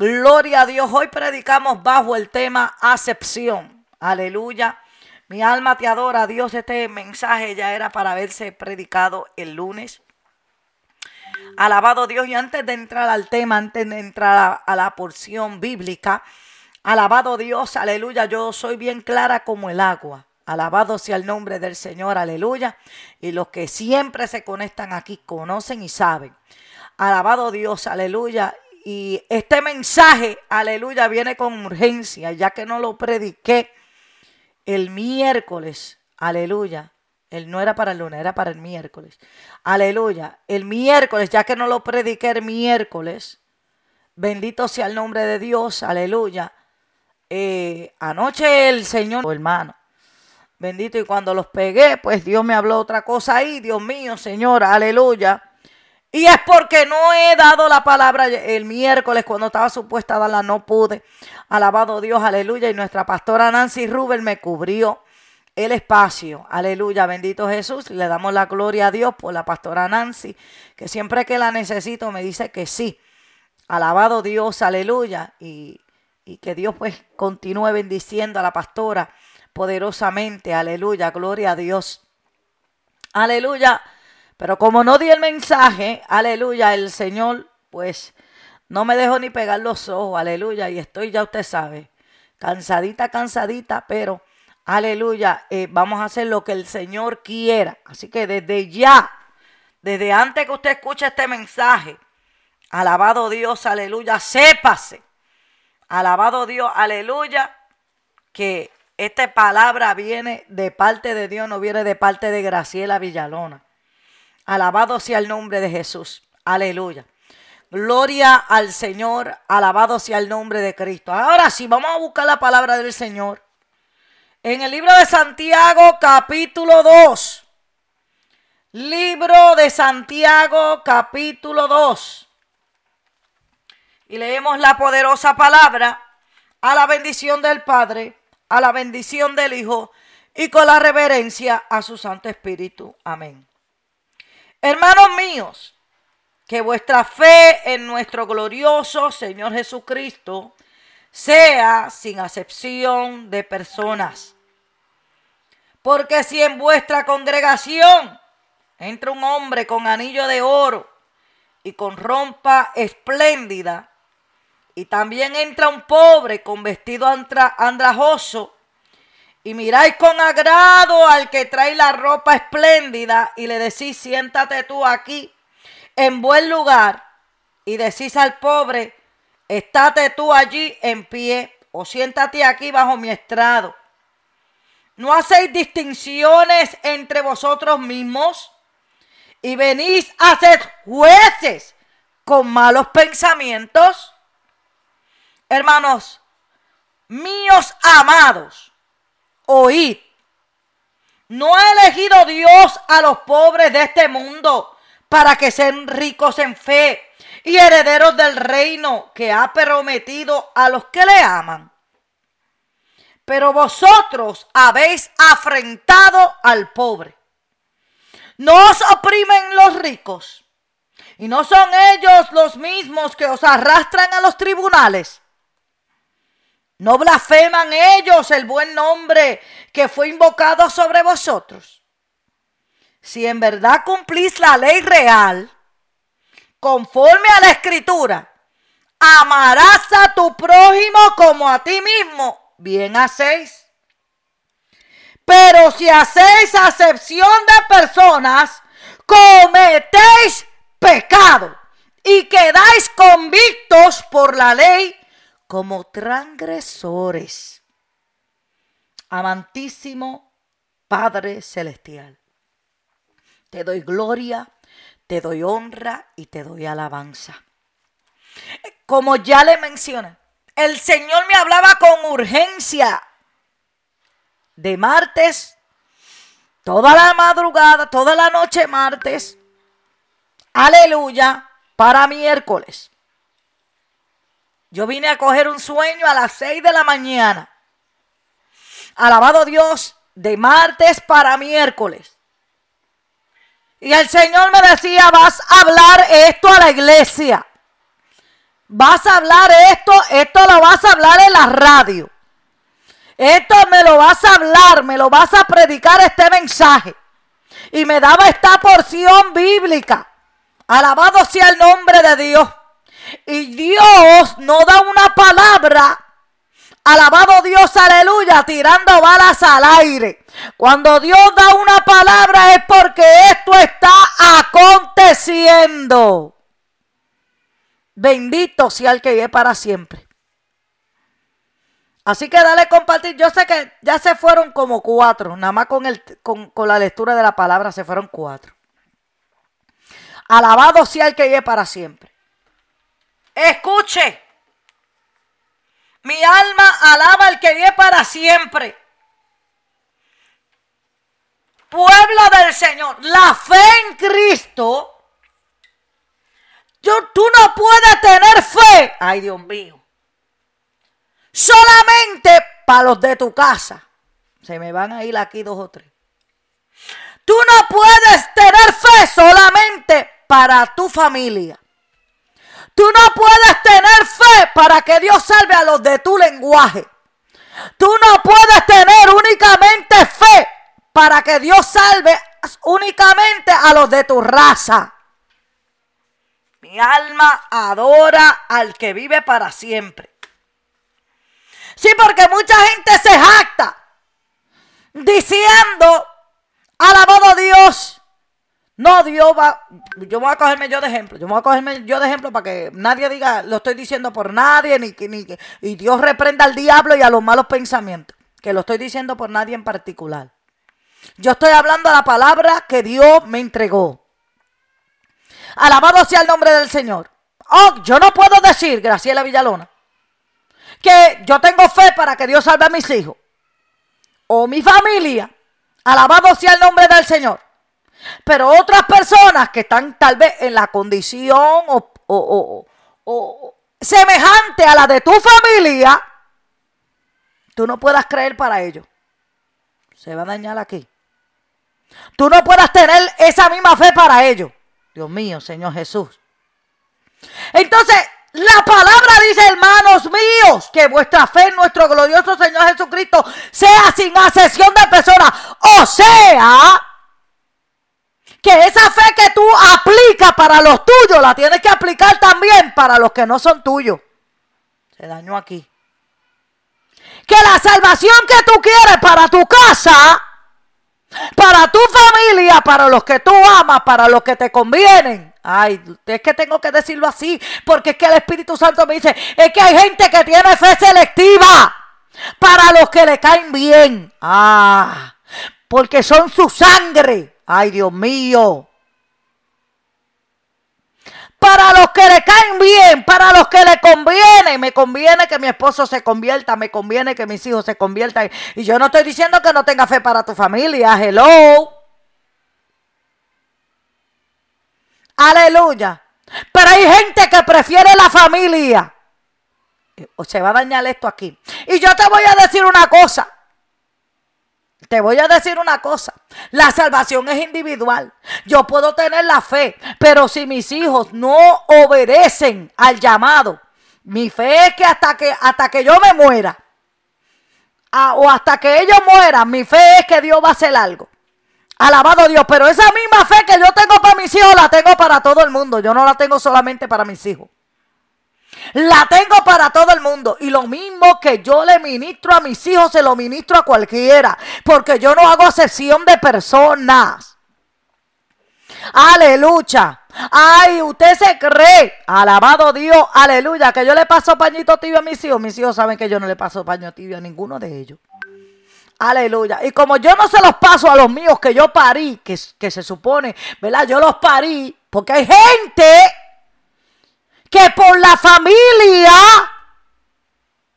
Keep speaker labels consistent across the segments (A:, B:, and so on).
A: Gloria a Dios. Hoy predicamos bajo el tema acepción. Aleluya. Mi alma te adora. Dios, este mensaje ya era para haberse predicado el lunes. Alabado Dios. Y antes de entrar al tema, antes de entrar a, la porción bíblica, alabado Dios, aleluya. Yo soy bien clara como el agua. Alabado sea el nombre del Señor, aleluya. Y los que siempre se conectan aquí conocen y saben. Alabado Dios, aleluya. Y este mensaje, aleluya, viene con urgencia, ya que no lo prediqué el miércoles, aleluya. Él no era para el lunes, era para el miércoles. Aleluya. El miércoles, ya que no lo prediqué el miércoles, bendito sea el nombre de Dios, aleluya. Eh, anoche el Señor, hermano, bendito, y cuando los pegué, pues Dios me habló otra cosa ahí, Dios mío, Señor, aleluya. Y es porque no he dado la palabra el miércoles cuando estaba supuesta a darla, no pude. Alabado Dios, aleluya. Y nuestra pastora Nancy Rubel me cubrió el espacio. Aleluya, bendito Jesús. Le damos la gloria a Dios por la pastora Nancy, que siempre que la necesito me dice que sí. Alabado Dios, aleluya. Y, y que Dios pues continúe bendiciendo a la pastora poderosamente. Aleluya, gloria a Dios. Aleluya. Pero como no di el mensaje, aleluya, el Señor, pues no me dejó ni pegar los ojos, aleluya, y estoy, ya usted sabe, cansadita, cansadita, pero aleluya, eh, vamos a hacer lo que el Señor quiera. Así que desde ya, desde antes que usted escuche este mensaje, alabado Dios, aleluya, sépase, alabado Dios, aleluya, que esta palabra viene de parte de Dios, no viene de parte de Graciela Villalona. Alabado sea el nombre de Jesús. Aleluya. Gloria al Señor. Alabado sea el nombre de Cristo. Ahora sí, vamos a buscar la palabra del Señor. En el libro de Santiago, capítulo 2. Libro de Santiago, capítulo 2. Y leemos la poderosa palabra a la bendición del Padre, a la bendición del Hijo y con la reverencia a su Santo Espíritu. Amén. Hermanos míos, que vuestra fe en nuestro glorioso Señor Jesucristo sea sin acepción de personas. Porque si en vuestra congregación entra un hombre con anillo de oro y con rompa espléndida, y también entra un pobre con vestido andrajoso, y miráis con agrado al que trae la ropa espléndida y le decís, siéntate tú aquí en buen lugar. Y decís al pobre, estate tú allí en pie o siéntate aquí bajo mi estrado. ¿No hacéis distinciones entre vosotros mismos? Y venís a ser jueces con malos pensamientos. Hermanos, míos amados, oíd. No ha elegido Dios a los pobres de este mundo para que sean ricos en fe y herederos del reino que ha prometido a los que le aman. Pero vosotros habéis afrentado al pobre. No os oprimen los ricos. Y no son ellos los mismos que os arrastran a los tribunales. ¿No blasfeman ellos el buen nombre que fue invocado sobre vosotros? Si en verdad cumplís la ley real, conforme a la escritura, amarás a tu prójimo como a ti mismo, bien hacéis. Pero si hacéis acepción de personas, cometéis pecado y quedáis convictos por la ley como transgresores. Amantísimo Padre Celestial, te doy gloria, te doy honra y te doy alabanza. Como ya le mencioné, el Señor me hablaba con urgencia de martes, toda la madrugada, toda la noche martes, aleluya, para miércoles. Yo vine a coger un sueño a las 6 de la mañana. Alabado Dios, de martes para miércoles. Y el Señor me decía, vas a hablar esto a la iglesia. Vas a hablar esto, esto lo vas a hablar en la radio. Esto me lo vas a hablar, me lo vas a predicar este mensaje. Y me daba esta porción bíblica. Alabado sea el nombre de Dios. Y Dios no da una palabra. Alabado Dios, aleluya, tirando balas al aire. Cuando Dios da una palabra es porque esto está aconteciendo. Bendito sea el que vive para siempre. Así que dale compartir. Yo sé que ya se fueron como cuatro. Nada más con, el, con, con la lectura de la palabra se fueron cuatro. Alabado sea el que vive para siempre. Escuche. Mi alma alaba al que vive para siempre. Pueblo del Señor, la fe en Cristo tú no puedes tener fe. Ay, Dios mío. Solamente para los de tu casa. Se me van a ir aquí dos o tres. Tú no puedes tener fe solamente para tu familia. Tú no puedes tener fe para que Dios salve a los de tu lenguaje. Tú no puedes tener únicamente fe para que Dios salve únicamente a los de tu raza. Mi alma adora al que vive para siempre. Sí, porque mucha gente se jacta diciendo, alabado Dios. No, Dios va, yo voy a cogerme yo de ejemplo, yo voy a cogerme yo de ejemplo para que nadie diga, lo estoy diciendo por nadie, ni que, ni y Dios reprenda al diablo y a los malos pensamientos, que lo estoy diciendo por nadie en particular. Yo estoy hablando de la palabra que Dios me entregó. Alabado sea el nombre del Señor. Oh, yo no puedo decir, Graciela Villalona, que yo tengo fe para que Dios salve a mis hijos o mi familia. Alabado sea el nombre del Señor. Pero otras personas que están tal vez en la condición o, o semejante a la de tu familia, tú no puedas creer para ellos. Se va a dañar aquí. Tú no puedas tener esa misma fe para ellos. Dios mío, Señor Jesús. Entonces, la palabra dice, hermanos míos, que vuestra fe en nuestro glorioso Señor Jesucristo sea sin asesión de personas. O sea, que esa fe que tú aplicas para los tuyos, la tienes que aplicar también para los que no son tuyos. Se dañó aquí. Que la salvación que tú quieres para tu casa para tu familia, para los que tú amas, para los que te convienen. Ay, es que tengo que decirlo así, porque es que el Espíritu Santo me dice, es que hay gente que tiene fe selectiva para los que le caen bien. Ah, porque son su sangre. Ay, Dios mío para los que le caen bien, para los que le conviene. Me conviene que mi esposo se convierta, me conviene que mis hijos se conviertan. Y yo no estoy diciendo que no tenga fe para tu familia. Hello. Aleluya. Pero hay gente que prefiere la familia. O se va a dañar esto aquí. Y yo te voy a decir una cosa. Te voy a decir una cosa, la salvación es individual. Yo puedo tener la fe, pero si mis hijos no obedecen al llamado, mi fe es que hasta que, hasta que yo me muera, o hasta que ellos mueran, mi fe es que Dios va a hacer algo. Alabado Dios, pero esa misma fe que yo tengo para mis hijos la tengo para todo el mundo. Yo no la tengo solamente para mis hijos. La tengo para todo el mundo. Y lo mismo que yo le ministro a mis hijos, se lo ministro a cualquiera. Porque yo no hago sesión de personas. Aleluya. Ay, usted se cree. Alabado Dios. Aleluya. Que yo le paso pañito tibio a mis hijos. Mis hijos saben que yo no le paso paño tibio a ninguno de ellos. Aleluya. Y como yo no se los paso a los míos que yo parí, que, que se supone, ¿verdad? Yo los parí porque hay gente que por la familia,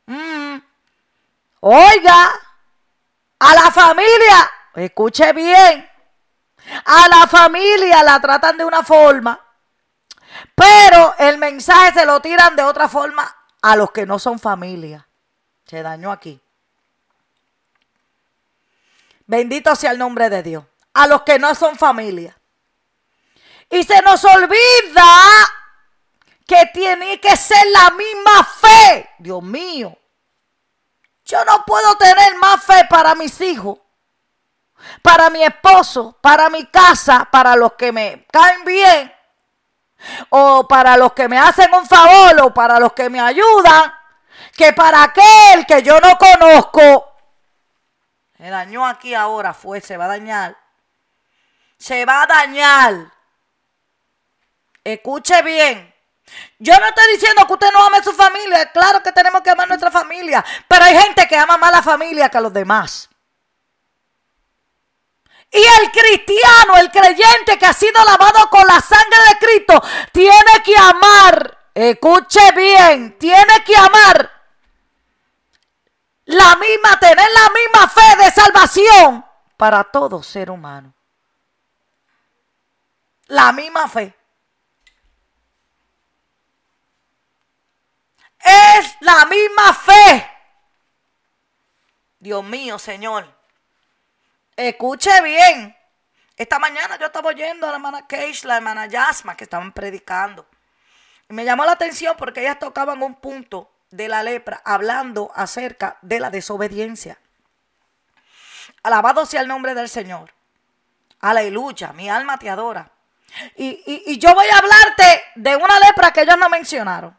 A: mm, oiga, a la familia, escuche bien, a la familia la tratan de una forma, pero el mensaje se lo tiran de otra forma a los que no son familia. Se dañó aquí. Bendito sea el nombre de Dios. A los que no son familia. Y se nos olvida que tiene que ser la misma fe. Dios mío. Yo no puedo tener más fe para mis hijos, para mi esposo, para mi casa, para los que me caen bien, o para los que me hacen un favor, o para los que me ayudan, que para aquel que yo no conozco. Se dañó aquí ahora, fue, se va a dañar. Se va a dañar. Escuche bien. Yo no estoy diciendo que usted no ame a su familia. Claro que tenemos que amar a nuestra familia. Pero hay gente que ama más la familia que a los demás. Y el cristiano, el creyente que ha sido lavado con la sangre de Cristo, tiene que amar. Escuche bien, tiene que amar la misma, tener la misma fe de salvación para todo ser humano. La misma fe. Es la misma fe. Dios mío, Señor. Escuche bien. Esta mañana yo estaba oyendo a la hermana Cage, la hermana Yasma, que estaban predicando. Y me llamó la atención porque ellas tocaban un punto de la lepra, hablando acerca de la desobediencia. Alabado sea el nombre del Señor. Aleluya, mi alma te adora. Y, y, yo voy a hablarte de una lepra que ellos no mencionaron.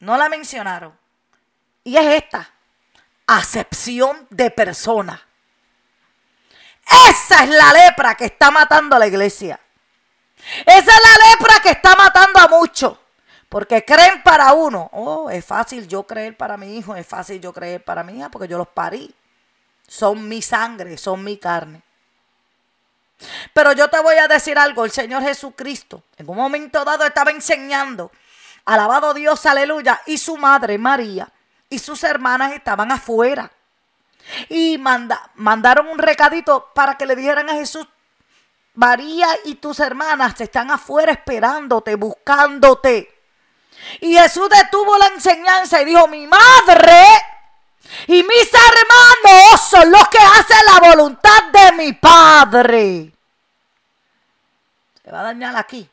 A: No la mencionaron. Y es esta. Acepción de persona. Esa es la lepra que está matando a la iglesia. Esa es la lepra que está matando a muchos. Porque creen para uno. Oh, es fácil yo creer para mi hijo, es fácil yo creer para mi hija porque yo los parí. Son mi sangre, son mi carne. Pero yo te voy a decir algo, el Señor Jesucristo en un momento dado estaba enseñando Alabado Dios, aleluya. Y su madre María y sus hermanas estaban afuera. Y mandaron un recadito para que le dijeran a Jesús, María y tus hermanas están afuera esperándote, buscándote. Y Jesús detuvo la enseñanza y dijo, mi madre y mis hermanos son los que hacen la voluntad de mi Padre. Se va a dañar aquí.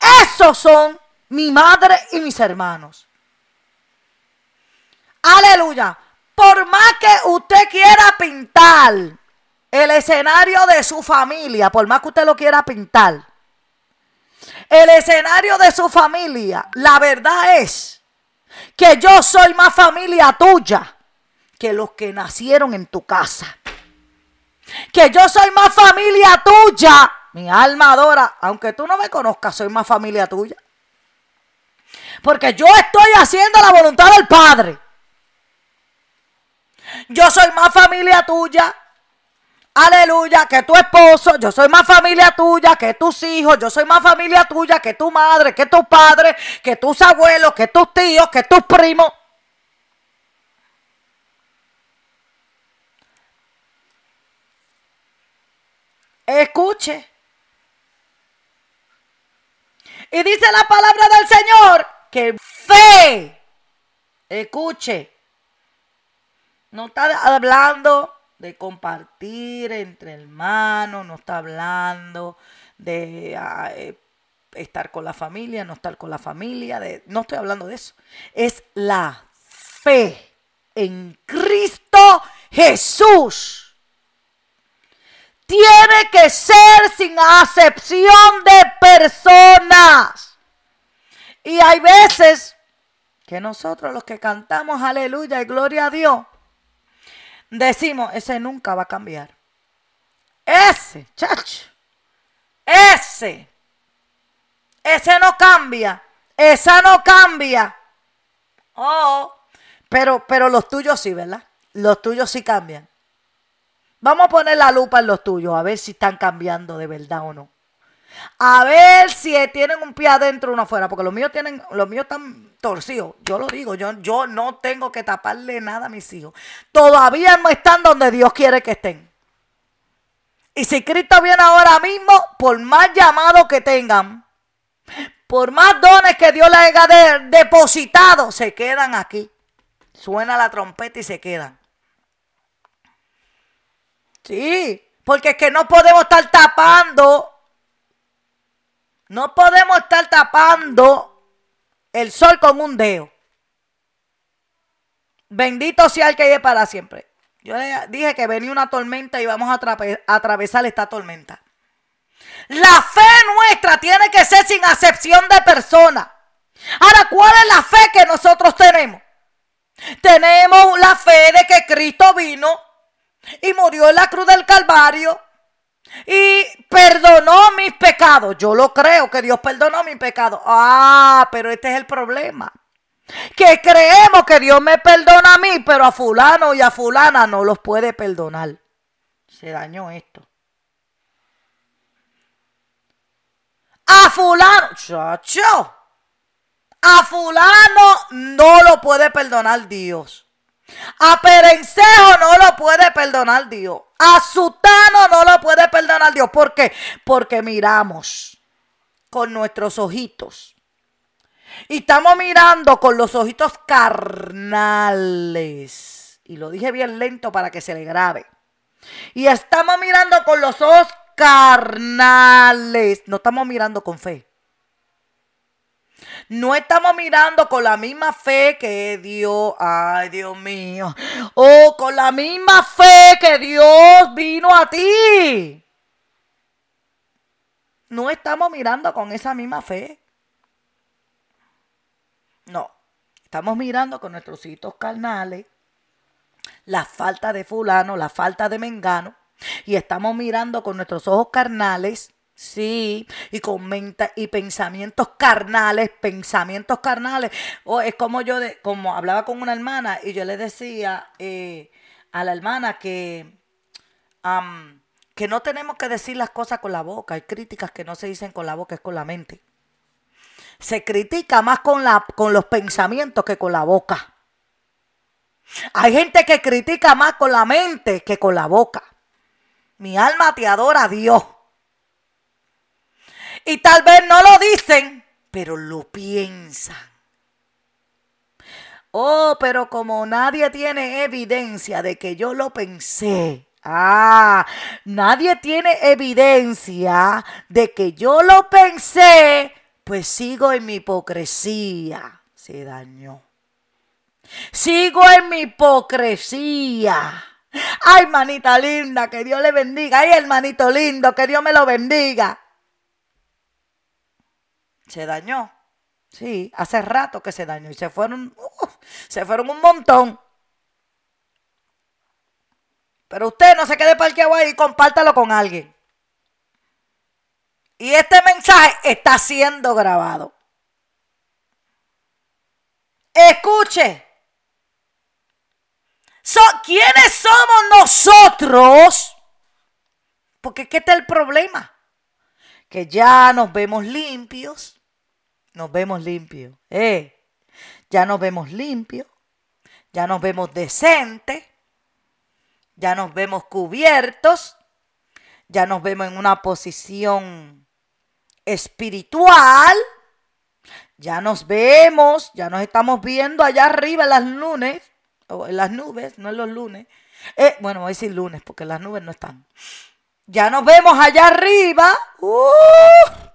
A: Esos son mi madre y mis hermanos. Aleluya. Por más que usted quiera pintar el escenario de su familia, por más que usted lo quiera pintar, el escenario de su familia, la verdad es que yo soy más familia tuya que los que nacieron en tu casa. Que yo soy más familia tuya mi alma adora, aunque tú no me conozcas, soy más familia tuya. Porque yo estoy haciendo la voluntad del Padre. Yo soy más familia tuya. Aleluya, que tu esposo, yo soy más familia tuya que tus hijos, yo soy más familia tuya que tu madre, que tu padre, que tus abuelos, que tus tíos, que tus primos. Escuche. Y dice la palabra del Señor que fe, escuche, no está hablando de compartir entre hermanos, no está hablando de ah, eh, estar con la familia, no estar con la familia, de, no estoy hablando de eso. Es la fe en Cristo Jesús tiene que ser sin acepción de personas. Y hay veces que nosotros los que cantamos aleluya y gloria a Dios, decimos, ese nunca va a cambiar. Ese, chacho, ese, ese no cambia, esa no cambia. Oh, pero, pero los tuyos sí, ¿verdad? Los tuyos sí cambian. Vamos a poner la lupa en los tuyos, a ver si están cambiando de verdad o no. A ver si tienen un pie adentro o uno afuera, porque los míos tienen, los míos están torcidos. Yo lo digo, yo, yo no tengo que taparle nada a mis hijos. Todavía no están donde Dios quiere que estén. Y si Cristo viene ahora mismo, por más llamado que tengan, por más dones que Dios les haya depositado, se quedan aquí. Suena la trompeta y se quedan. Sí, porque es que no podemos estar tapando No podemos estar tapando el sol con un dedo. Bendito sea el que vive para siempre. Yo le dije que venía una tormenta y vamos a, atravesar esta tormenta. La fe nuestra tiene que ser sin acepción de persona. Ahora, ¿cuál es la fe que nosotros tenemos? Tenemos la fe de que Cristo vino y murió en la cruz del Calvario y perdonó mis pecados. Yo lo creo que Dios perdonó mis pecados. Ah, pero este es el problema. Que creemos que Dios me perdona a mí, pero a fulano y a fulana no los puede perdonar. Se dañó esto. A fulano, chacho. A fulano no lo puede perdonar Dios. A Perencejo no lo puede perdonar Dios. A Sutano no lo puede perdonar Dios. ¿Por qué? Porque miramos con nuestros ojitos. Y estamos mirando con los ojitos carnales. Y lo dije bien lento para que se le grabe. Y estamos mirando con los ojos carnales. No estamos mirando con fe. No estamos mirando con la misma fe que Dios, ay Dios mío, o con la misma fe que Dios vino a ti. No estamos mirando con esa misma fe. No, estamos mirando con nuestros hitos carnales la falta de fulano, la falta de mengano, y estamos mirando con nuestros ojos carnales Sí, y con y pensamientos carnales, pensamientos carnales. O es como yo, de, como hablaba con una hermana y yo le decía eh, a la hermana que, que no tenemos que decir las cosas con la boca. Hay críticas que no se dicen con la boca, es con la mente. Se critica más con, la, con los pensamientos que con la boca. Hay gente que critica más con la mente que con la boca. Mi alma te adora a Dios. Y tal vez no lo dicen, pero lo piensan. Oh, pero como nadie tiene evidencia de que yo lo pensé. Ah, nadie tiene evidencia de que yo lo pensé, pues sigo en mi hipocresía. Se dañó. Sigo en mi hipocresía. Ay, manita linda, que Dios le bendiga. Ay, hermanito lindo, que Dios me lo bendiga. Se dañó. Sí, hace rato que se dañó y se fueron, se fueron un montón. Pero usted no se quede parqueado ahí y compártalo con alguien. Y este mensaje está siendo grabado. Escuche. ¿Quiénes somos nosotros? Porque ¿qué está el problema? Que ya nos vemos limpios nos vemos limpios. Eh, ya nos vemos limpios, ya nos vemos decentes, ya nos vemos cubiertos, ya nos vemos en una posición espiritual, ya nos vemos, ya nos estamos viendo allá arriba en las lunes, o en las nubes, no en los lunes. Eh, bueno, voy a decir lunes porque las nubes no están. Ya nos vemos allá arriba. Uh,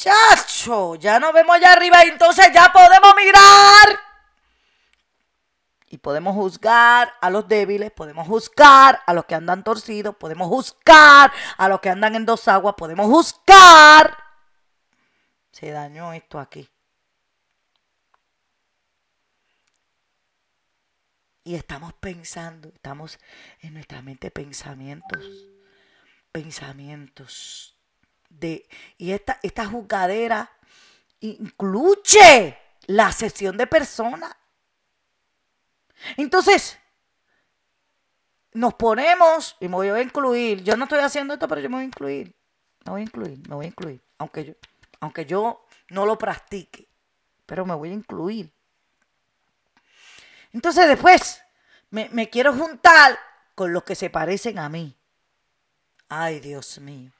A: Chacho, ya nos vemos allá arriba y entonces ya podemos mirar. Y podemos juzgar a los débiles, podemos juzgar a los que andan torcidos, podemos juzgar a los que andan en dos aguas, podemos juzgar. Se dañó esto aquí. Y estamos pensando, estamos en nuestra mente pensamientos, pensamientos y esta, esta juzgadera incluye la sesión de personas. Entonces, nos ponemos, y me voy a incluir, yo no estoy haciendo esto, pero yo me voy a incluir, me voy a incluir, me voy a incluir, aunque yo, aunque yo no lo practique, pero me voy a incluir. Entonces después me, me quiero juntar con los que se parecen a mí. Ay, Dios mío.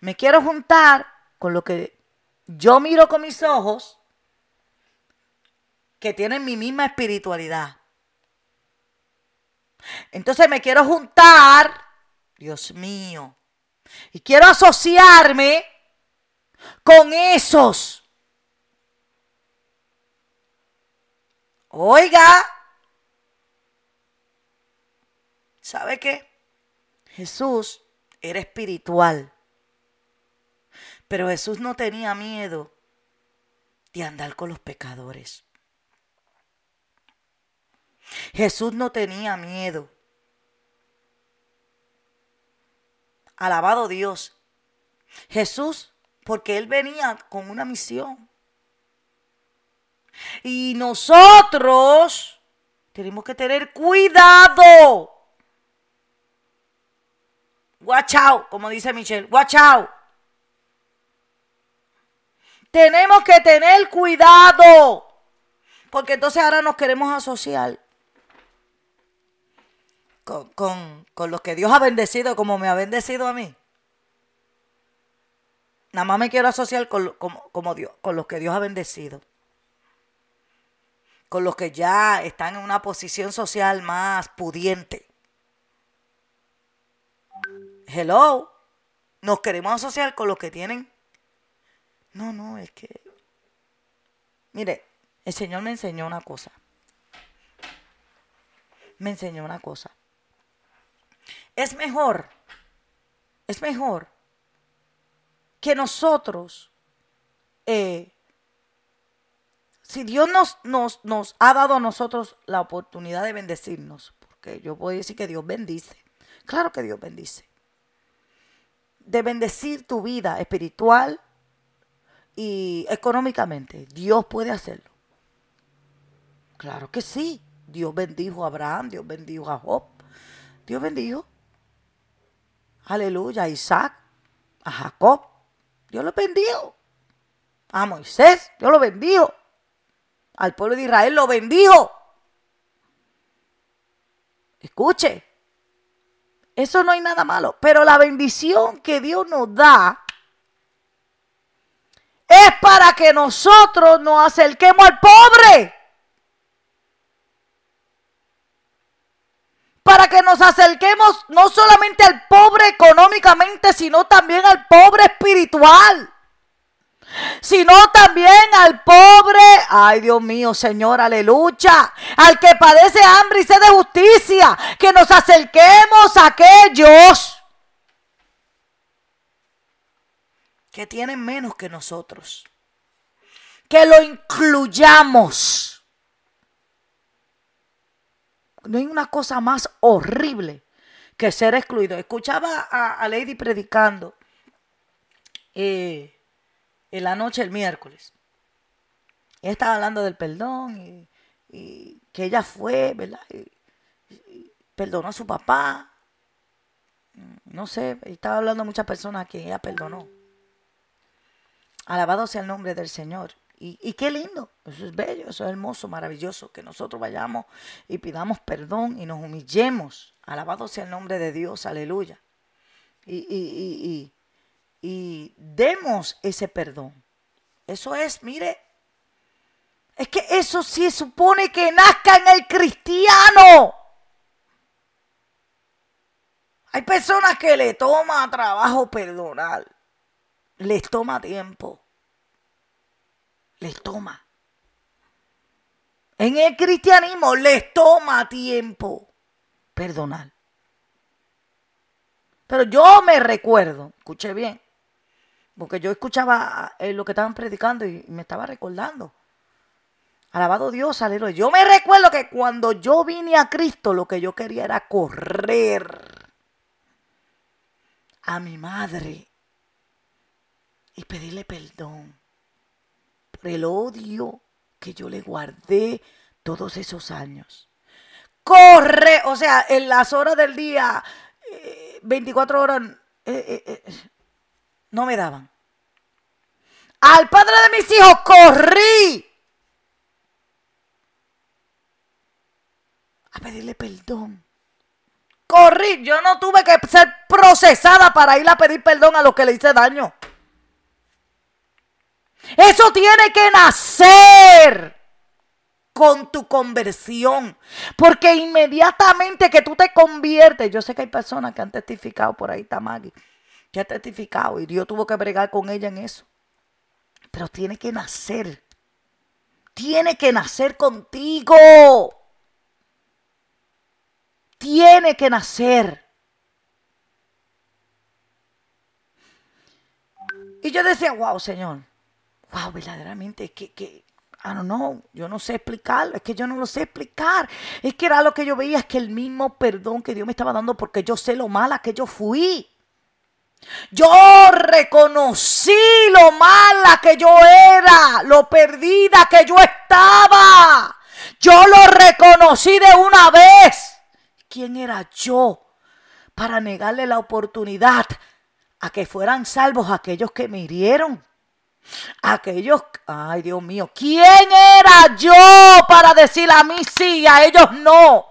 A: Me quiero juntar con lo que yo miro con mis ojos, que tienen mi misma espiritualidad. Entonces me quiero juntar, Dios mío, Y quiero asociarme con esos. Oiga, ¿sabe qué? Jesús era espiritual, pero Jesús no tenía miedo de andar con los pecadores. Jesús no tenía miedo. Alabado Dios. Jesús, porque Él venía con una misión. Y nosotros tenemos que tener cuidado. Watch out, como dice Michelle. Watch out. Tenemos que tener cuidado. Porque entonces ahora nos queremos asociar con, los que Dios ha bendecido como me ha bendecido a mí. Nada más me quiero asociar con, como con los que Dios ha bendecido. Con los que ya están en una posición social más pudiente. Hello. Nos queremos asociar con los que tienen. No, no, es que. Mire, el Señor me enseñó una cosa. Me enseñó una cosa. Es mejor, es mejor que nosotros, eh, si Dios nos, nos, nos ha dado a nosotros la oportunidad de bendecirnos, porque yo puedo decir que Dios bendice, claro que Dios bendice, de bendecir tu vida espiritual y económicamente, Dios puede hacerlo. Claro que sí. Dios bendijo a Abraham, Dios bendijo a Job, Dios bendijo Aleluya. A Isaac, a Jacob. Dios lo bendijo. A Moisés, Dios lo bendijo. Al pueblo de Israel lo bendijo. Escuche, eso no hay nada malo, pero la bendición que Dios nos da es para que nosotros nos acerquemos al pobre. para que nos acerquemos no solamente al pobre económicamente, sino también al pobre espiritual. Sino también al pobre, ay Dios mío, Señor, aleluya, al que padece hambre y sed de justicia, que nos acerquemos a aquellos que tienen menos que nosotros, que lo incluyamos no hay una cosa más horrible que ser excluido. Escuchaba a, Lady predicando eh, en la noche el miércoles. Ella estaba hablando del perdón y, que ella fue, ¿verdad? perdonó a su papá. No sé, estaba hablando a muchas personas que ella perdonó. Alabado sea el nombre del Señor. Y, qué lindo, eso es bello, eso es hermoso, maravilloso, que nosotros vayamos y pidamos perdón y nos humillemos. Alabado sea el nombre de Dios, aleluya. Y, y, y demos ese perdón. Eso es, mire, es que eso sí supone que nazca en el cristiano. Hay personas que le toma trabajo perdonar, les toma tiempo les toma. En el cristianismo les toma tiempo perdonar. Pero yo me recuerdo, escuché bien, porque yo escuchaba eh, lo que estaban predicando y me estaba recordando. Alabado Dios, aleluya. Yo me recuerdo que cuando yo vine a Cristo, lo que yo quería era correr a mi madre y pedirle perdón el odio que yo le guardé todos esos años. Corre, o sea, en las horas del día, 24 eh, horas, eh, eh, no me daban. Al padre de mis hijos corrí a pedirle perdón. Corrí, yo no tuve que ser procesada para ir a pedir perdón a los que le hice daño. Eso tiene que nacer con tu conversión. Porque inmediatamente que tú te conviertes, yo sé que hay personas que han testificado por ahí, Tamagui, que ha testificado y Dios tuvo que bregar con ella en eso. Pero tiene que nacer. Tiene que nacer contigo. Tiene que nacer. Y yo decía, wow, Señor, wow, verdaderamente, que, que, I don't know, yo no sé explicarlo, es que yo no lo sé explicar. Es que era lo que yo veía, es que el mismo perdón que Dios me estaba dando porque yo sé lo mala que yo fui. Yo reconocí lo mala que yo era, lo perdida que yo estaba. Yo lo reconocí de una vez. ¿Quién era yo para negarle la oportunidad a que fueran salvos aquellos que me hirieron? Aquellos, ay Dios mío, ¿quién era yo para decir a mí sí y a ellos no?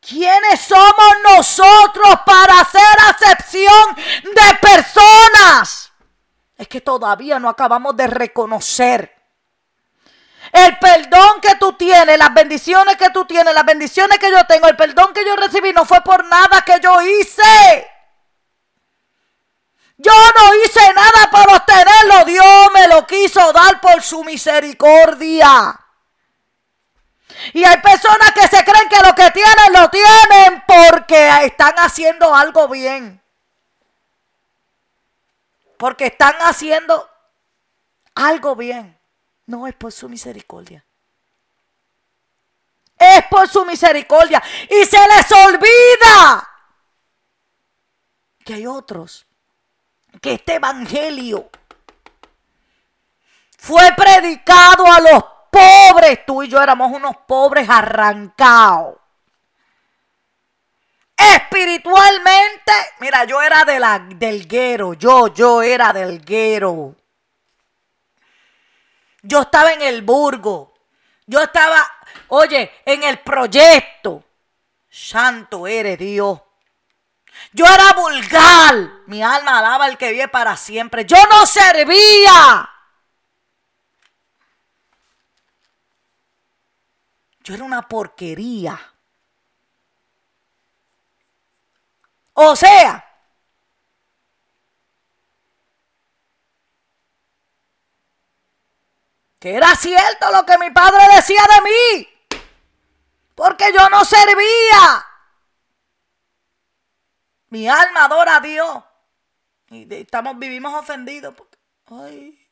A: ¿Quiénes somos nosotros para hacer acepción de personas? Es que todavía no acabamos de reconocer el perdón que tú tienes, las bendiciones que tú tienes, las bendiciones que yo tengo, el perdón que yo recibí no fue por nada que yo hice. Yo no hice nada para obtenerlo. Dios me lo quiso dar por su misericordia. Y hay personas que se creen que lo que tienen lo tienen porque están haciendo algo bien. Porque están haciendo algo bien. No es por su misericordia. Es por su misericordia. Y se les olvida que hay otros. Que este evangelio fue predicado a los pobres. Tú y yo éramos unos pobres arrancados. Espiritualmente, mira, yo era de la, del guero. Yo, yo era del guero. Yo estaba en el burgo. Yo estaba, oye, en el proyecto. Santo eres Dios. Yo era vulgar. Mi alma alaba al que vive para siempre. Yo no servía. Yo era una porquería. O sea, que era cierto lo que mi padre decía de mí, porque yo no servía. Mi alma adora a Dios. Y estamos, vivimos ofendidos porque, ay,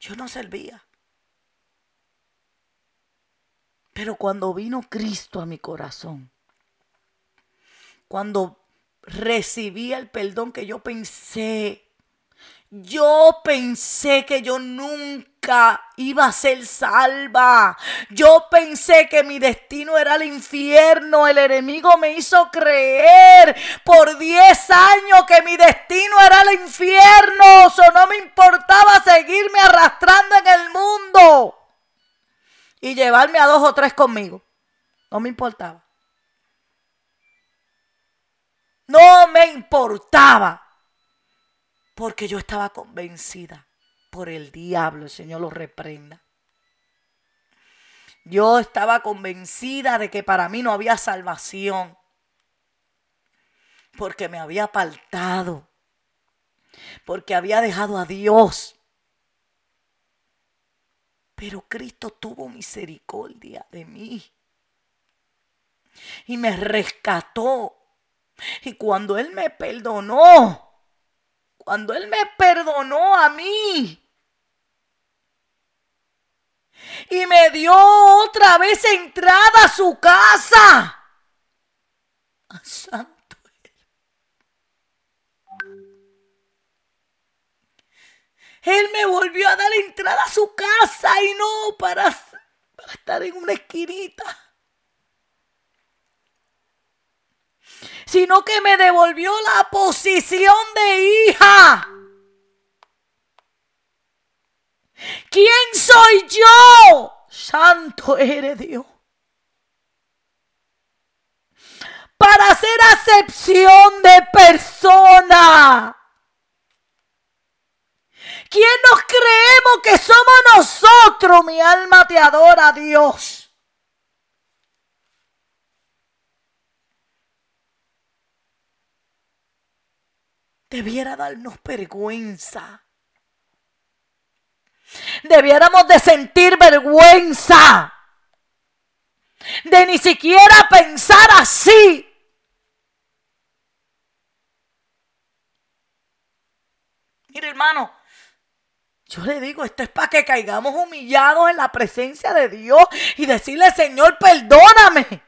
A: yo no servía. Pero cuando vino Cristo a mi corazón, cuando recibí el perdón que yo pensé, yo pensé que yo nunca iba a ser salva. Yo pensé que mi destino era el infierno. El enemigo me hizo creer por 10 años que mi destino era el infierno. O no me importaba seguirme arrastrando en el mundo y llevarme a dos o tres conmigo. No me importaba. No me importaba. Porque yo estaba convencida por el diablo. El Señor lo reprenda. Yo estaba convencida de que para mí no había salvación. Porque me había apartado. Porque había dejado a Dios. Pero Cristo tuvo misericordia de mí. Y me rescató. Y cuando Él me perdonó, cuando Él me perdonó a mí, y me dio otra vez entrada a su casa. A Él me volvió a dar entrada a su casa y no para estar en una esquinita. Sino que me devolvió la posición de hija. ¿Quién soy yo? Santo eres Dios. Para hacer acepción de persona. ¿Quién nos creemos que somos nosotros? Mi alma te adora, Dios. Debiera darnos vergüenza. Debiéramos de sentir vergüenza de ni siquiera pensar así. Mire hermano, yo le digo, esto es para que caigamos humillados en la presencia de Dios y decirle, Señor, perdóname.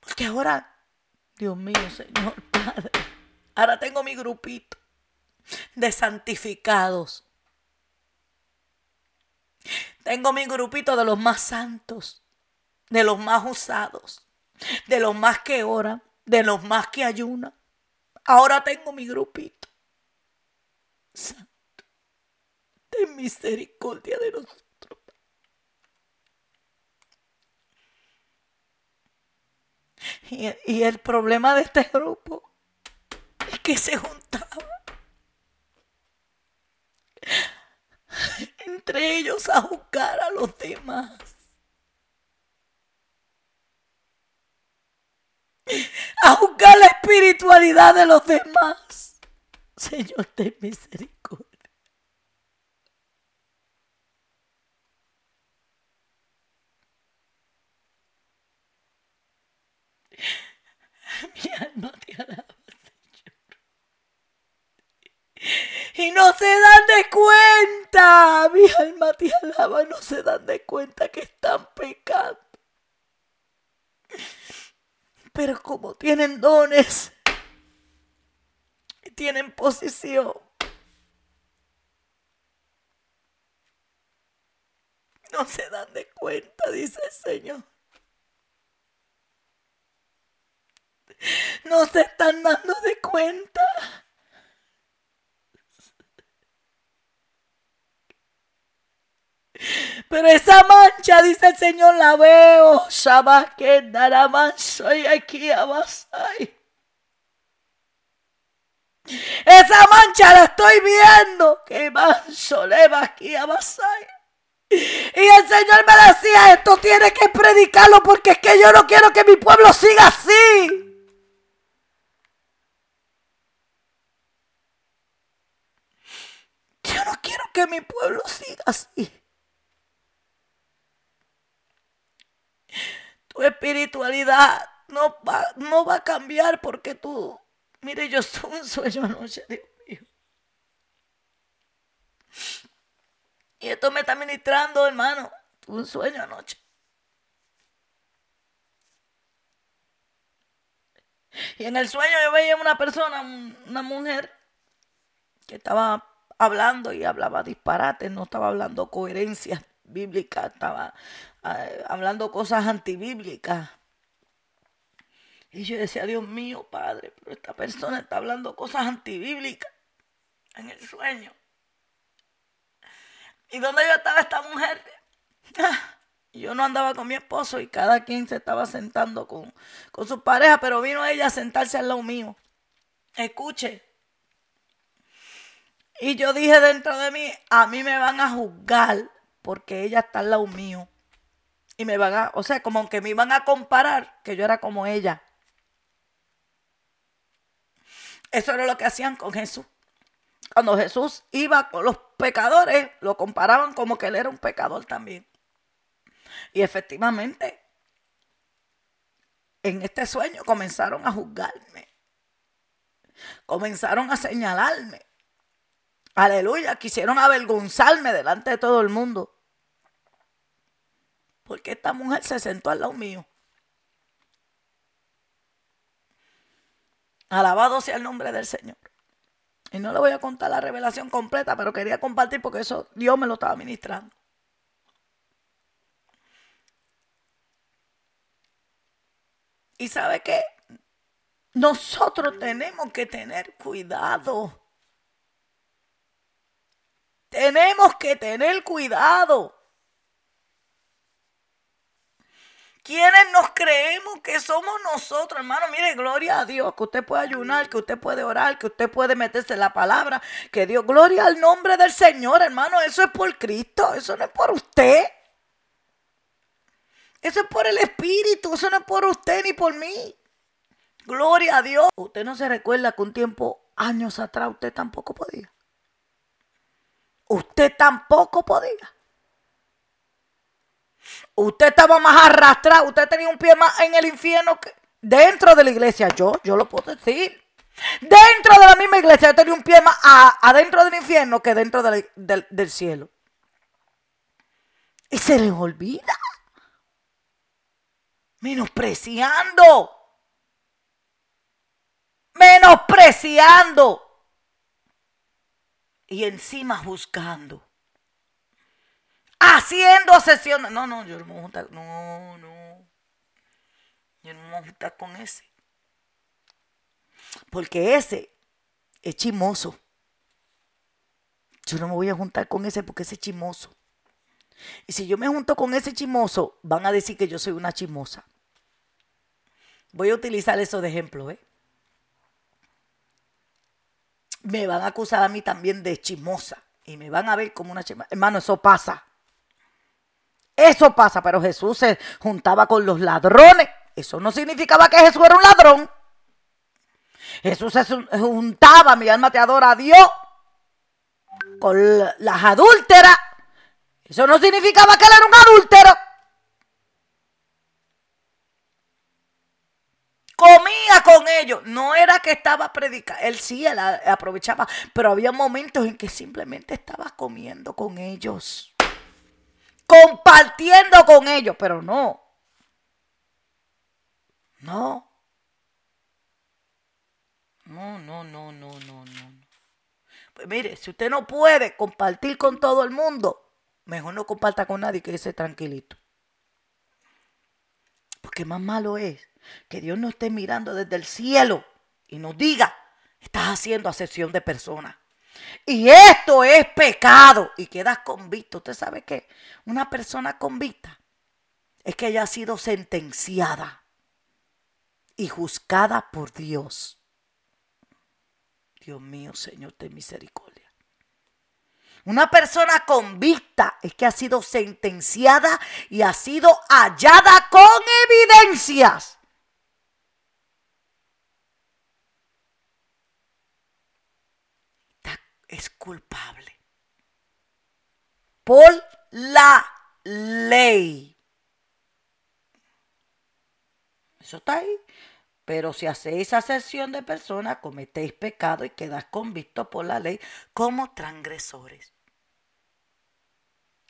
A: Porque ahora, Dios mío, Señor Padre, ahora tengo mi grupito de santificados. Tengo mi grupito de los más santos, de los más usados, de los más que oran, de los más que ayunan. Ahora tengo mi grupito. Santo, ten misericordia de nosotros. Y, el problema de este grupo es que se juntaba entre ellos a juzgar a los demás. A juzgar la espiritualidad de los demás. Señor, ten misericordia. Mi alma te alaba. y no se dan de cuenta. Mi alma te alaba, no se dan de cuenta que están pecando. Pero como tienen dones, tienen posición, no se dan de cuenta, dice el Señor. No se están dando de cuenta. Pero esa mancha, dice el Señor, la veo. que soy aquí abasai. Esa mancha la estoy viendo. Que manso leva aquí abasai. Y el Señor me decía, esto tiene que predicarlo porque es que yo no quiero que mi pueblo siga así. No quiero que mi pueblo siga así. tu espiritualidad no va, no va a cambiar porque tú, mire, yo tuve un sueño anoche, Dios mío. Y esto me está ministrando, hermano. Tuve un sueño anoche. Y en el sueño yo veía una persona, una mujer, que estaba hablando y hablaba disparates, no estaba hablando coherencia bíblica, estaba eh, hablando cosas antibíblicas. Y yo decía, Dios mío, Padre, pero esta persona está hablando cosas antibíblicas en el sueño. ¿Y dónde yo estaba esta mujer? Yo no andaba con mi esposo y cada quien se estaba sentando con, con su pareja, pero vino ella a sentarse al lado mío. Escuche. Y yo dije dentro de mí, a mí me van a juzgar porque ella está al lado mío. Y me van a, o sea, como que me iban a comparar que yo era como ella. Eso era lo que hacían con Jesús. Cuando Jesús iba con los pecadores, lo comparaban como que él era un pecador también. Y efectivamente, en este sueño comenzaron a juzgarme. Comenzaron a señalarme. Aleluya, quisieron avergonzarme delante de todo el mundo. Porque esta mujer se sentó al lado mío. Alabado sea el nombre del Señor. Y no le voy a contar la revelación completa, pero quería compartir porque eso Dios me lo estaba ministrando. Y sabe que nosotros tenemos que tener cuidado. Tenemos que tener cuidado. ¿Quiénes nos creemos que somos nosotros, hermano? Mire, gloria a Dios, que usted puede ayunar, que usted puede orar, que usted puede meterse en la palabra, que Dios, gloria al nombre del Señor, hermano, eso es por Cristo, eso no es por usted. Eso es por el Espíritu, eso no es por usted ni por mí. Gloria a Dios. Usted no se recuerda que un tiempo, años atrás, usted tampoco podía. Usted tampoco podía. Usted estaba más arrastrado, usted tenía un pie más en el infierno que dentro de la iglesia. Yo, yo lo puedo decir. Dentro de la misma iglesia yo tenía un pie más adentro del infierno que dentro del cielo. Y se les olvida. Menospreciando. Menospreciando. Y encima juzgando haciendo sesiones. No, no, yo no me voy a juntar. No, no. Yo no me voy a juntar con ese. Porque ese es chimoso. Yo no me voy a juntar con ese porque ese es chimoso. Y si yo me junto con ese chimoso, van a decir que yo soy una chimosa. Voy a utilizar eso de ejemplo, ¿eh? Me van a acusar a mí también de chimosa. Y me van a ver como una chimosa. Hermano, eso pasa. Eso pasa, pero Jesús se juntaba con los ladrones. Eso no significaba que Jesús era un ladrón. Jesús se juntaba, mi alma te adora a Dios, con las adúlteras. Eso no significaba que él era un adúltero. Comía con ellos. No era que estaba predicando. Él sí, él aprovechaba. Pero había momentos en que simplemente estaba comiendo con ellos compartiendo con ellos, pero no. No. No, no, no, no, no, no. Pues mire, si usted no puede compartir con todo el mundo, mejor no comparta con nadie que ese tranquilito. Porque más malo es que Dios no esté mirando desde el cielo y nos diga, estás haciendo acepción de personas. Y esto es pecado. Y quedas convicto. Usted sabe que una persona convicta es que haya sido sentenciada y juzgada por Dios. Dios mío, Señor, de misericordia. Una persona convicta es que ha sido sentenciada y ha sido hallada con evidencias es culpable. Por la ley. Eso está ahí. Pero si hacéis asesión de personas, cometéis pecado y quedáis convictos por la ley como transgresores.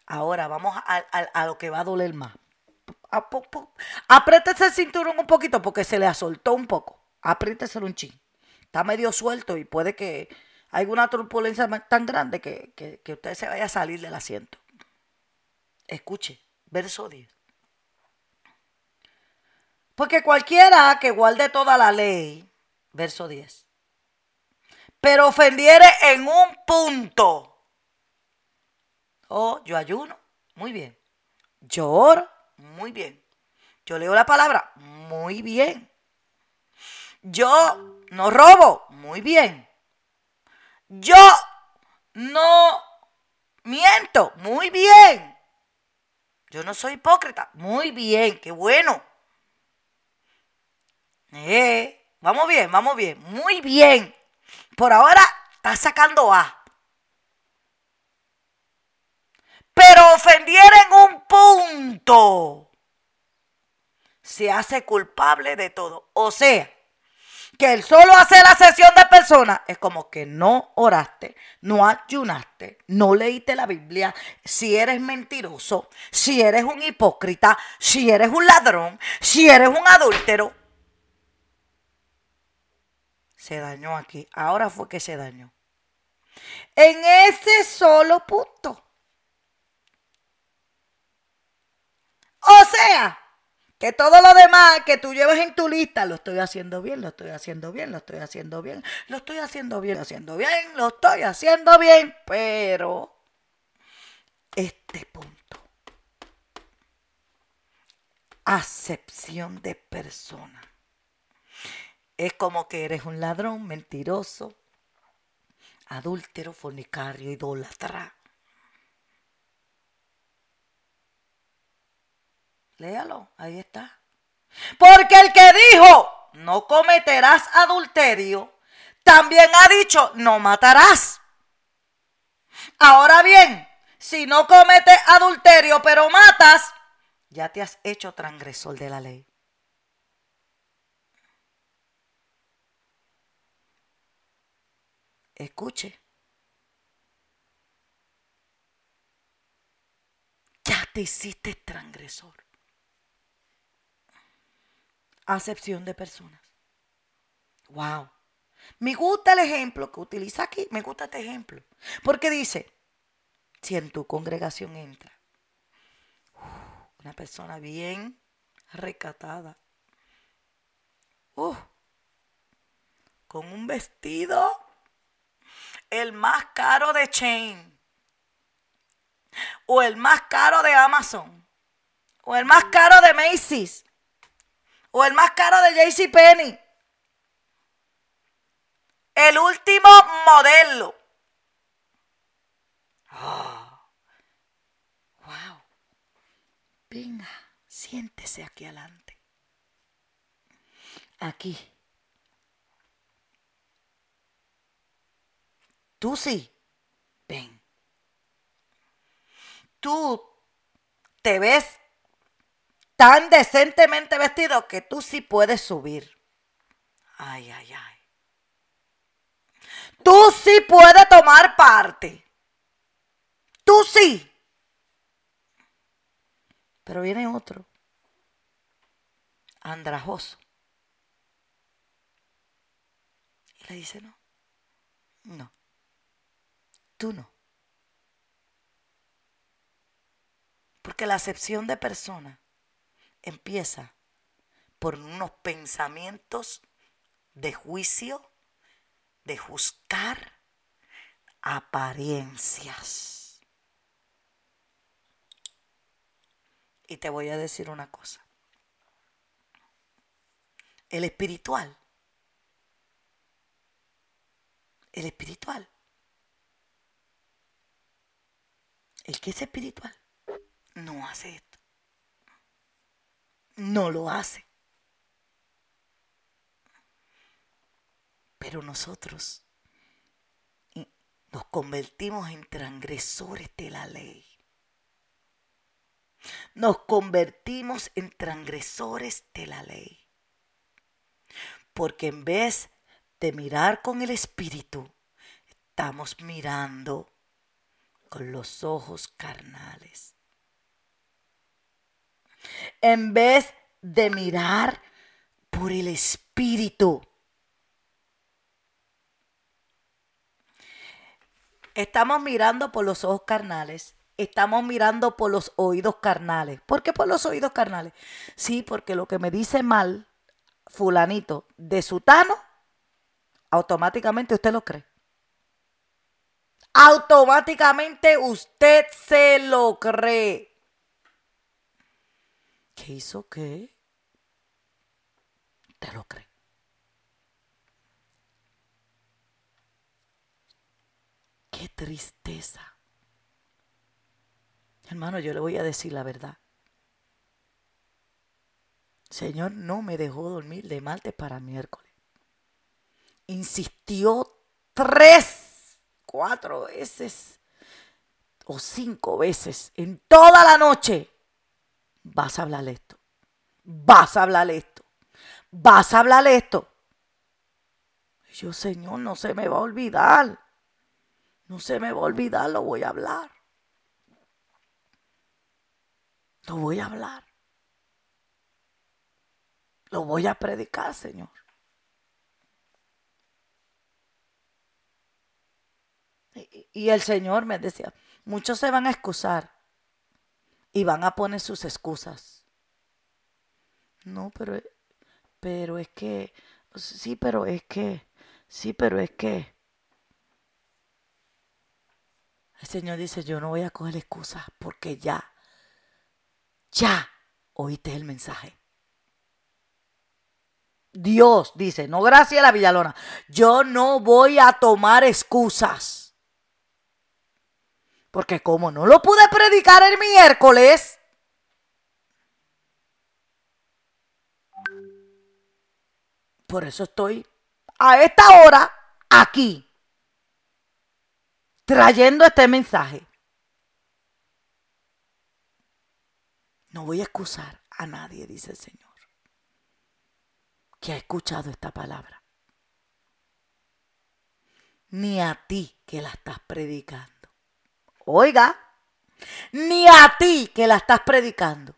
A: Ahora vamos a, lo que va a doler más. Apriétese el cinturón un poquito porque se le asoltó un poco. Apriétese un chin. Está medio suelto y puede que hay una turbulencia tan grande que, que, usted se vaya a salir del asiento. Escuche, verso 10. Porque cualquiera que guarde toda la ley, verso 10, pero ofendiere en un punto. Oh, yo ayuno, muy bien. Yo oro, muy bien. Yo leo la palabra, muy bien. Yo no robo, muy bien. Yo no miento. Muy bien. Yo no soy hipócrita. Muy bien, qué bueno. Eh, vamos bien, vamos bien. Muy bien. Por ahora está sacando A. Pero ofendiera en un punto. Se hace culpable de todo. O sea, que el solo hacer la sesión de personas es como que no oraste, no ayunaste, no leíste la Biblia, si eres mentiroso, si eres un hipócrita, si eres un ladrón, si eres un adúltero. Se dañó aquí. Ahora fue que se dañó. En ese solo punto. O sea, que todo lo demás que tú llevas en tu lista, lo estoy haciendo bien, lo estoy haciendo bien, lo estoy haciendo bien, lo estoy haciendo bien, lo estoy haciendo bien, lo estoy haciendo bien, pero este punto, acepción de persona, es como que eres un ladrón, mentiroso, adúltero, fornicario, idólatra. Léalo, ahí está. Porque el que dijo, no cometerás adulterio, también ha dicho, no matarás. Ahora bien, si no cometes adulterio pero matas, ya te has hecho transgresor de la ley. Escuche. Ya te hiciste transgresor. Acepción de personas. Wow. Me gusta el ejemplo que utiliza aquí. Me gusta este ejemplo. Porque dice, si en tu congregación entra una persona bien recatada, con un vestido el más caro de Chain, o el más caro de Amazon, o el más caro de Macy's, o el más caro de JCPenney, el último modelo. Oh, wow. Venga, siéntese aquí adelante. Aquí. Tú sí. Ven. Tú te ves tan decentemente vestido que tú sí puedes subir. Ay, ay, ay. Tú sí puedes tomar parte. Tú sí. Pero viene otro. Andrajoso. Y le dice, no. No. Tú no. Porque la acepción de persona empieza por unos pensamientos de juicio de juzgar apariencias. Y te voy a decir una cosa. El espiritual. El espiritual. El que es espiritual no hace esto. No lo hace. Pero nosotros nos convertimos en transgresores de la ley. Nos convertimos en transgresores de la ley. Porque en vez de mirar con el espíritu, estamos mirando con los ojos carnales. En vez de mirar por el espíritu, Estamos mirando por los ojos carnales. Estamos mirando por los oídos carnales. ¿Por qué por los oídos carnales? Sí, porque lo que me dice mal fulanito de sutano, automáticamente usted lo cree. Automáticamente usted se lo cree. ¿Qué hizo qué? Te lo cree. Qué tristeza. Hermano, yo le voy a decir la verdad. Señor no me dejó dormir de martes para miércoles. Insistió tres, cuatro veces o cinco veces en toda la noche. Vas a hablar esto. Vas a hablar esto. Vas a hablar esto. yo, Señor, no se me va a olvidar. No se me va a olvidar, lo voy a hablar. Lo voy a hablar. Lo voy a predicar, Señor. Y, el Señor me decía, muchos se van a excusar y van a poner sus excusas. No, pero, pero es que, sí, pero es que, sí, pero es que. El Señor dice, yo no voy a coger excusas porque ya, ya oíste el mensaje. Dios dice, no gracias a la Villalona, yo no voy a tomar excusas. Porque como no lo pude predicar el miércoles, Por eso estoy a esta hora aquí, trayendo este mensaje. No voy a excusar a nadie, dice el Señor, que ha escuchado esta palabra. Ni a ti que la estás predicando. Oiga, ni a ti que la estás predicando.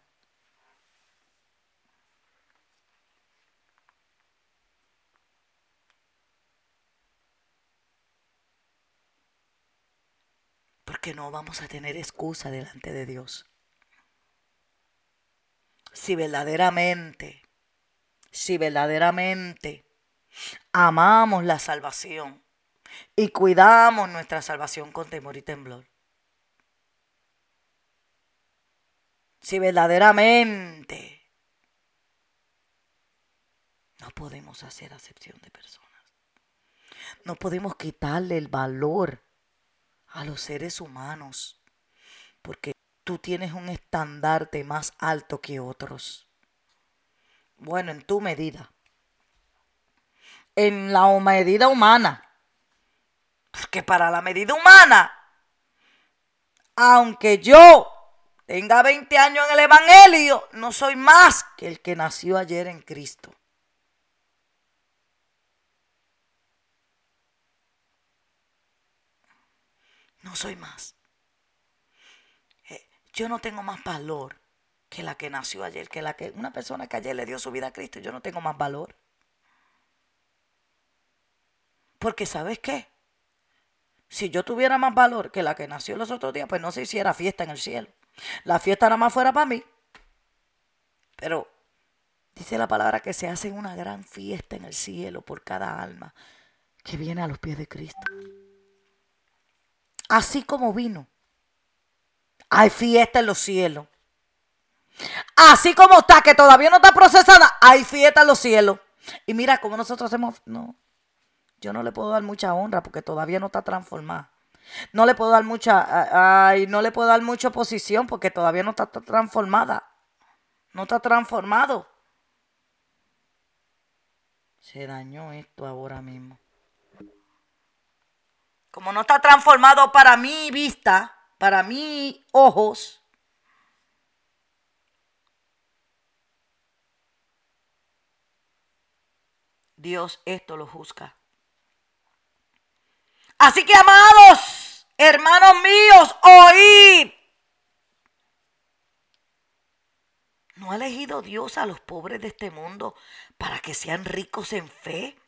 A: Porque no vamos a tener excusa delante de Dios. Si verdaderamente, si verdaderamente amamos la salvación y cuidamos nuestra salvación con temor y temblor. Si verdaderamente no podemos hacer acepción de personas. No podemos quitarle el valor a los seres humanos, porque tú tienes un estandarte más alto que otros. Bueno, en tu medida. En la medida humana. Porque para la medida humana, aunque yo tenga 20 años en el Evangelio, no soy más que el que nació ayer en Cristo. No soy más. Eh, yo no tengo más valor que la que nació ayer, que la que una persona que ayer le dio su vida a Cristo. Yo no tengo más valor. Porque ¿sabes qué? Si yo tuviera más valor que la que nació los otros días, pues no se hiciera fiesta en el cielo. La fiesta nada más fuera para mí. Pero dice la palabra que se hace una gran fiesta en el cielo por cada alma que viene a los pies de Cristo así como vino. Hay fiesta en los cielos. Así como está, que todavía no está procesada, hay fiesta en los cielos. Y mira cómo nosotros hacemos, no, yo no le puedo dar mucha honra porque todavía no está transformada. No le puedo dar mucha, ay, no le puedo dar mucha oposición porque todavía no está transformada. No está transformado. Se dañó esto ahora mismo como no está transformado para mi vista, para mis ojos, Dios esto lo juzga. Así que, amados, hermanos míos, oíd. ¿No ha elegido Dios a los pobres de este mundo para que sean ricos en fe?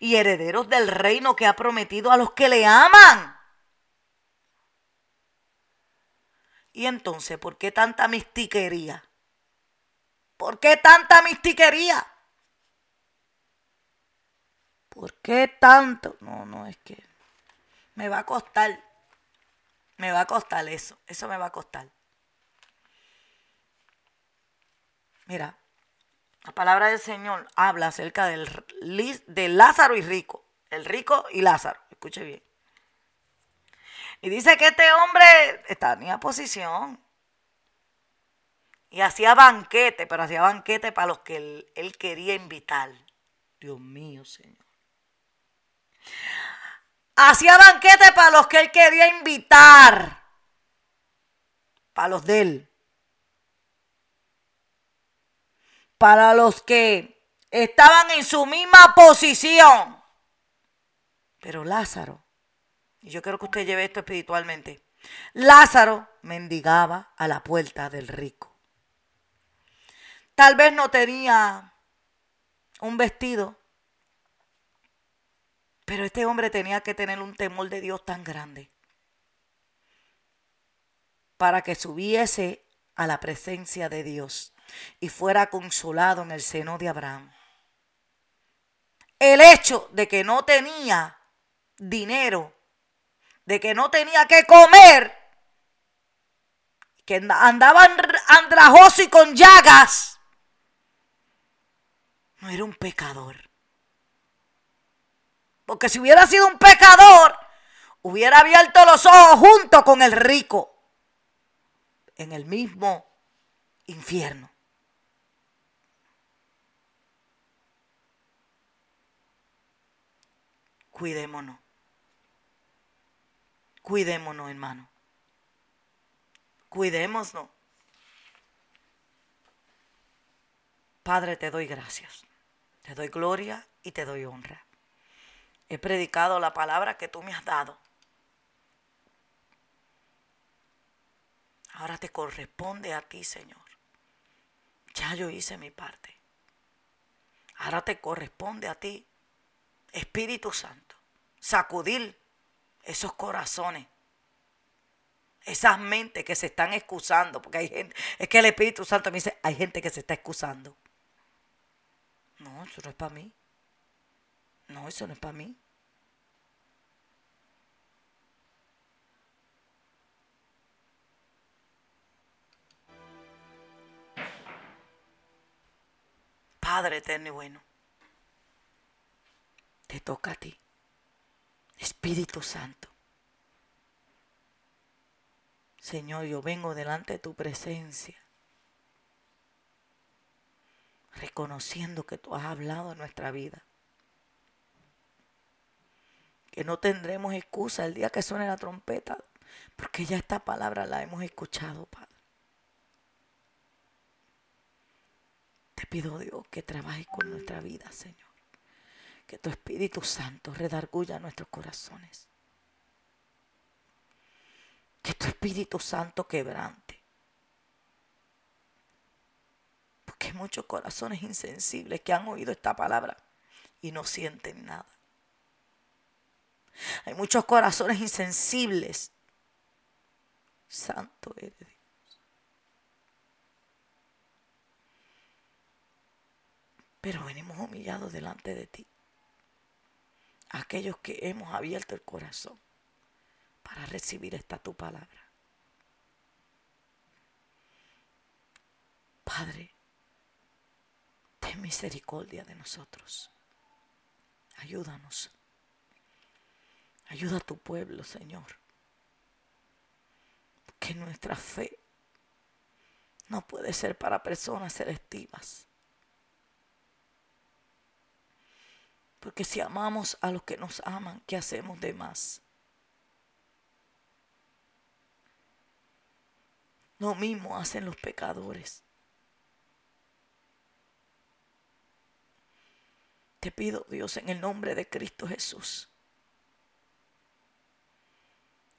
A: y herederos del reino que ha prometido a los que le aman. Y entonces, ¿por qué tanta mistiquería? ¿Por qué tanta mistiquería? ¿Por qué tanto? No, no, es que me va a costar. Me va a costar eso. Eso me va a costar. Mira, la palabra del Señor habla acerca del, de Lázaro y rico. El rico y Lázaro. Escuche bien. Y dice que este hombre tenía posición. Y hacía banquete, pero hacía banquete para los que él, él quería invitar. Dios mío, Señor. Hacía banquete para los que él quería invitar. Para los de él. para los que estaban en su misma posición. Pero Lázaro, y yo quiero que usted lleve esto espiritualmente, Lázaro mendigaba a la puerta del rico. Tal vez no tenía un vestido, pero este hombre tenía que tener un temor de Dios tan grande para que subiese a la presencia de Dios y fuera consolado en el seno de Abraham. El hecho de que no tenía dinero, de que no tenía que comer, que andaba andrajoso y con llagas, no era un pecador. Porque si hubiera sido un pecador, hubiera abierto los ojos junto con el rico en el mismo infierno. Cuidémonos. Cuidémonos, hermano. Cuidémonos. Padre, te doy gracias. Te doy gloria y te doy honra. He predicado la palabra que tú me has dado. Ahora te corresponde a ti, Señor. Ya yo hice mi parte. Ahora te corresponde a ti, Espíritu Santo, sacudir esos corazones, esas mentes que se están excusando, porque hay gente, es que el Espíritu Santo me dice, hay gente que se está excusando. No, eso no es para mí. No, eso no es para mí. Padre eterno y bueno, te toca a ti, Espíritu Santo. Señor, yo vengo delante de tu presencia, reconociendo que tú has hablado en nuestra vida. Que no tendremos excusa el día que suene la trompeta, porque ya esta palabra la hemos escuchado, Padre. Te pido, Dios, que trabajes con nuestra vida, Señor. Que tu Espíritu Santo redarguya nuestros corazones. Que tu Espíritu Santo quebrante. Porque hay muchos corazones insensibles que han oído esta palabra y no sienten nada. Hay muchos corazones insensibles. Santo eres Dios. Pero venimos humillados delante de ti. Aquellos que hemos abierto el corazón para recibir esta tu palabra. Padre, ten misericordia de nosotros. Ayúdanos. Ayuda a tu pueblo, Señor. Que nuestra fe no puede ser para personas selectivas. Porque si amamos a los que nos aman, ¿qué hacemos de más? Lo mismo hacen los pecadores. Te pido, Dios, en el nombre de Cristo Jesús,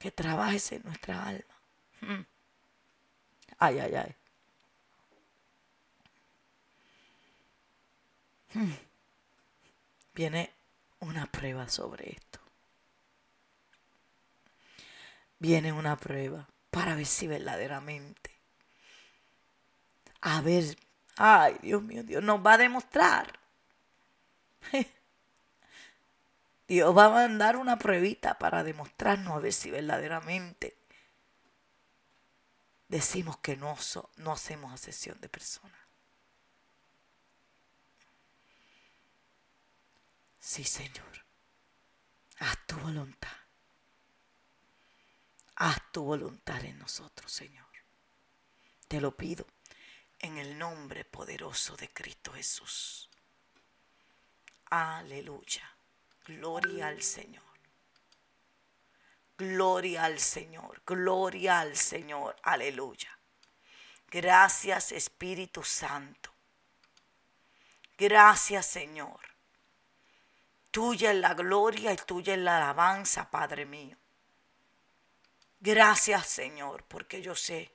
A: que trabajes en nuestra alma. Hmm. Ay, ay, ay. Hmm viene una prueba sobre esto. Viene una prueba para ver si verdaderamente, a ver, ay Dios mío, Dios nos va a demostrar. Dios va a mandar una pruebita para demostrarnos a ver si verdaderamente decimos que no, no hacemos asesión de personas. Sí, Señor. Haz tu voluntad. Haz tu voluntad en nosotros, Señor. Te lo pido en el nombre poderoso de Cristo Jesús. Aleluya. Gloria al Señor. Gloria al Señor. Gloria al Señor. Aleluya. Gracias Espíritu Santo. Gracias Señor. Tuya es la gloria y tuya es la alabanza, Padre mío. Gracias, Señor, porque yo sé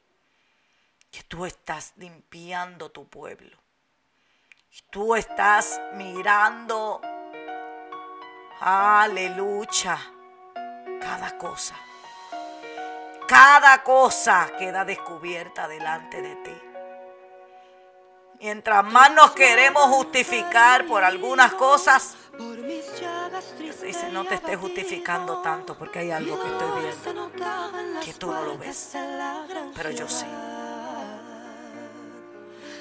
A: que tú estás limpiando tu pueblo. Y tú estás mirando, aleluya, cada cosa. Cada cosa queda descubierta delante de ti. Mientras más nos queremos justificar por algunas cosas, dice, no te estés justificando tanto porque hay algo que estoy viendo que tú no lo ves. Pero yo sí.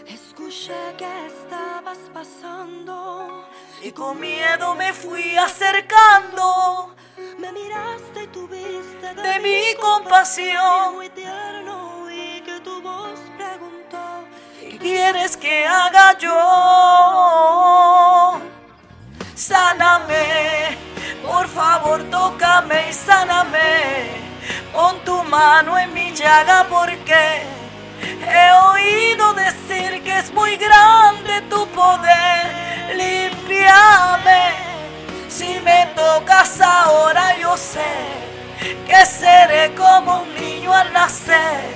A: Escuché que estabas pasando y con miedo me fui acercando. Me miraste y tuviste de mi compasión. Muy tierno y que tu voz preguntó: ¿Qué quieres que haga yo? sáname, Por favor, tócame y sáname. Pon tu mano en mi llaga porque he oído decir que es muy grande tu poder. Limpiame. Si me tocas ahora yo sé que seré como un niño al nacer.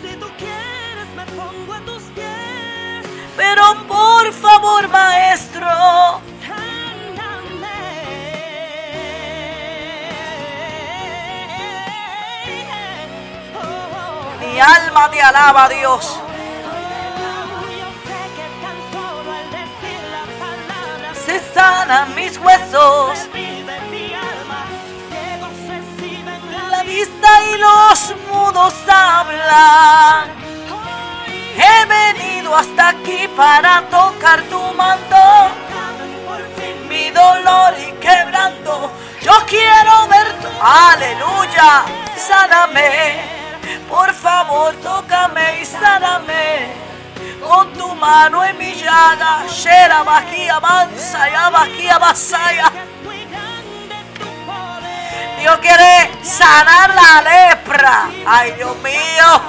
B: Si tú quieres me pongo a tus pies.
A: Pero por favor, maestro, mi alma te alaba, Dios. Se sanan mis huesos, la vista y los mudos hablan. He venido hasta aquí para tocar tu manto, mi dolor y quebranto. Yo quiero ver tu aleluya, sáname. Por favor, tócame y sáname. Con tu mano en mi llaga, Shera Baquía avanza, ya Baquía Basaya. Dios quiere sanar la lepra. Ay, Dios mío.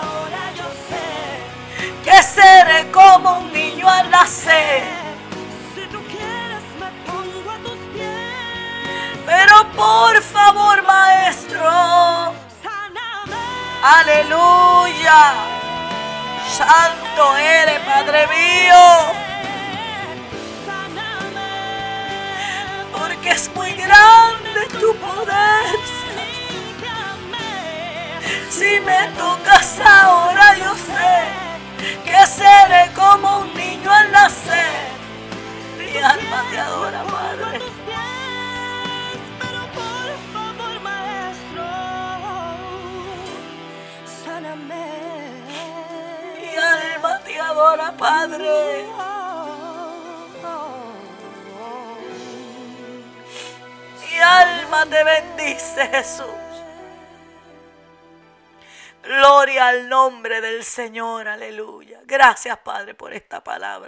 A: Que seré como un niño al nacer. Pero por favor, maestro. Aleluya. Santo eres, Padre mío. Porque es muy grande tu poder. Si me tocas ahora, yo sé que seré como un niño al nacer. Mi alma te adora, Padre. Adora, Padre. Mi alma te bendice, Jesús. Gloria al nombre del Señor, aleluya. Gracias, Padre, por esta palabra.